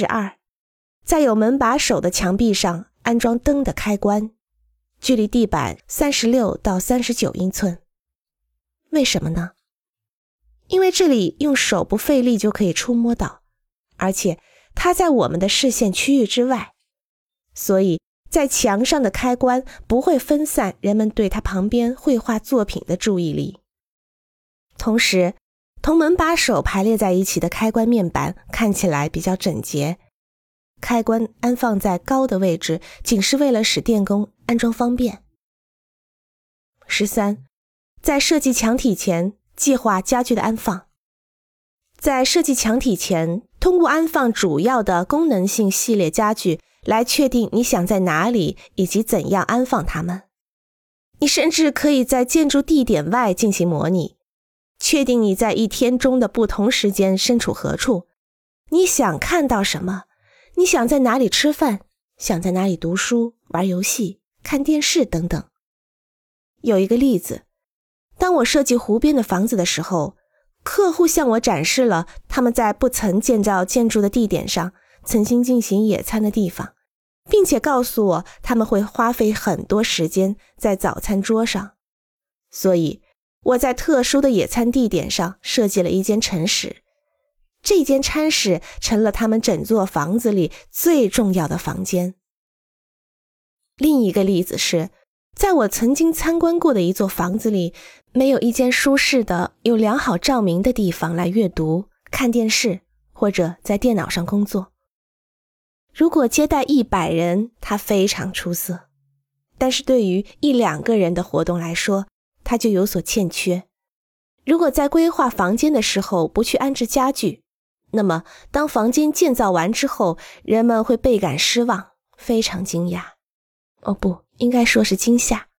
十二，在有门把手的墙壁上安装灯的开关，距离地板三十六到三十九英寸。为什么呢？因为这里用手不费力就可以触摸到，而且它在我们的视线区域之外，所以在墙上的开关不会分散人们对它旁边绘画作品的注意力。同时，同门把手排列在一起的开关面板看起来比较整洁。开关安放在高的位置，仅是为了使电工安装方便。十三，在设计墙体前计划家具的安放。在设计墙体前，通过安放主要的功能性系列家具来确定你想在哪里以及怎样安放它们。你甚至可以在建筑地点外进行模拟，确定你在一天中的不同时间身处何处，你想看到什么。你想在哪里吃饭？想在哪里读书、玩游戏、看电视等等。有一个例子，当我设计湖边的房子的时候，客户向我展示了他们在不曾建造建筑的地点上曾经进行野餐的地方，并且告诉我他们会花费很多时间在早餐桌上。所以我在特殊的野餐地点上设计了一间晨室。这间餐室成了他们整座房子里最重要的房间。另一个例子是，在我曾经参观过的一座房子里，没有一间舒适的、有良好照明的地方来阅读、看电视或者在电脑上工作。如果接待一百人，它非常出色；但是对于一两个人的活动来说，他就有所欠缺。如果在规划房间的时候不去安置家具，那么，当房间建造完之后，人们会倍感失望，非常惊讶。哦，不应该说是惊吓。